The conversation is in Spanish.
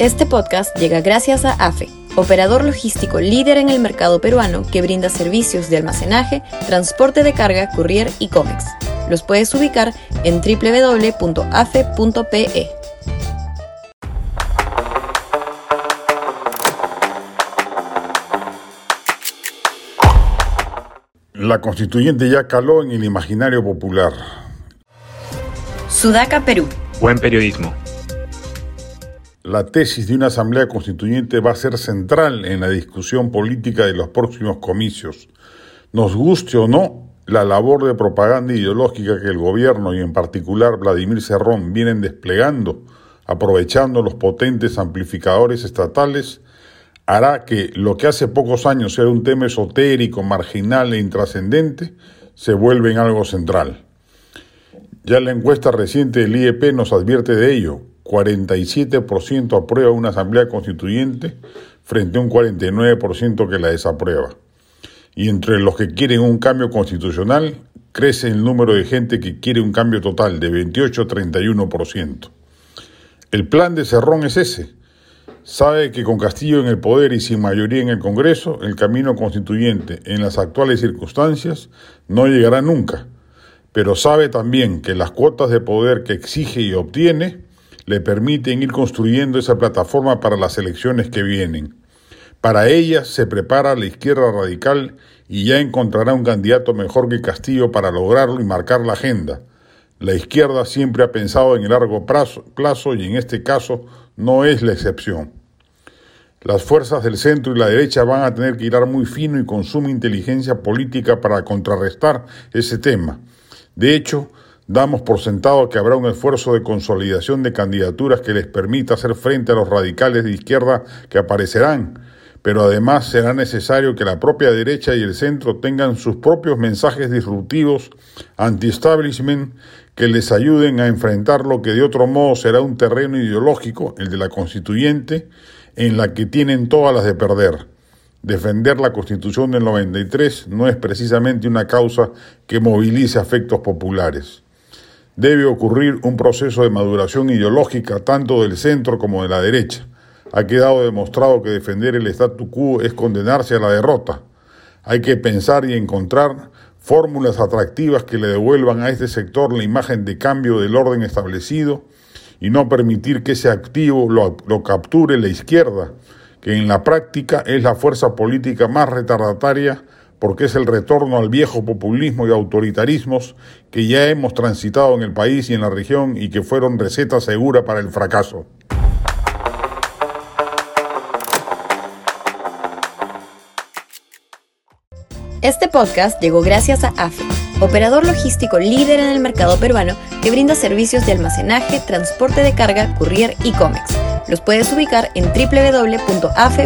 Este podcast llega gracias a AFE, operador logístico líder en el mercado peruano que brinda servicios de almacenaje, transporte de carga, courier y cómics. Los puedes ubicar en www.afe.pe. La constituyente ya caló en el imaginario popular. Sudaca, Perú. Buen periodismo. La tesis de una asamblea constituyente va a ser central en la discusión política de los próximos comicios. Nos guste o no, la labor de propaganda ideológica que el gobierno y en particular Vladimir Cerrón vienen desplegando, aprovechando los potentes amplificadores estatales, hará que lo que hace pocos años era un tema esotérico, marginal e intrascendente, se vuelva en algo central. Ya la encuesta reciente del IEP nos advierte de ello. 47% aprueba una asamblea constituyente frente a un 49% que la desaprueba. Y entre los que quieren un cambio constitucional, crece el número de gente que quiere un cambio total de 28 a 31%. El plan de Cerrón es ese, sabe que con Castillo en el poder y sin mayoría en el Congreso, el camino constituyente en las actuales circunstancias no llegará nunca, pero sabe también que las cuotas de poder que exige y obtiene le permiten ir construyendo esa plataforma para las elecciones que vienen. Para ellas se prepara la izquierda radical y ya encontrará un candidato mejor que Castillo para lograrlo y marcar la agenda. La izquierda siempre ha pensado en el largo plazo, y en este caso no es la excepción. Las fuerzas del centro y la derecha van a tener que ir muy fino y con suma inteligencia política para contrarrestar ese tema. De hecho, damos por sentado que habrá un esfuerzo de consolidación de candidaturas que les permita hacer frente a los radicales de izquierda que aparecerán, pero además será necesario que la propia derecha y el centro tengan sus propios mensajes disruptivos anti-establishment que les ayuden a enfrentar lo que de otro modo será un terreno ideológico, el de la constituyente, en la que tienen todas las de perder. Defender la constitución del 93 no es precisamente una causa que movilice afectos populares. Debe ocurrir un proceso de maduración ideológica tanto del centro como de la derecha. Ha quedado demostrado que defender el statu quo es condenarse a la derrota. Hay que pensar y encontrar fórmulas atractivas que le devuelvan a este sector la imagen de cambio del orden establecido y no permitir que ese activo lo, lo, capture la izquierda, que en la práctica es la fuerza política más retardataria porque es el retorno al viejo populismo y autoritarismos que ya hemos transitado en el país y en la región y que fueron receta segura para el fracaso. Este podcast llegó gracias a AFE, operador logístico líder en el mercado peruano que brinda servicios de almacenaje, transporte de carga, courier y cómics. Los puedes ubicar en www.afe.pe.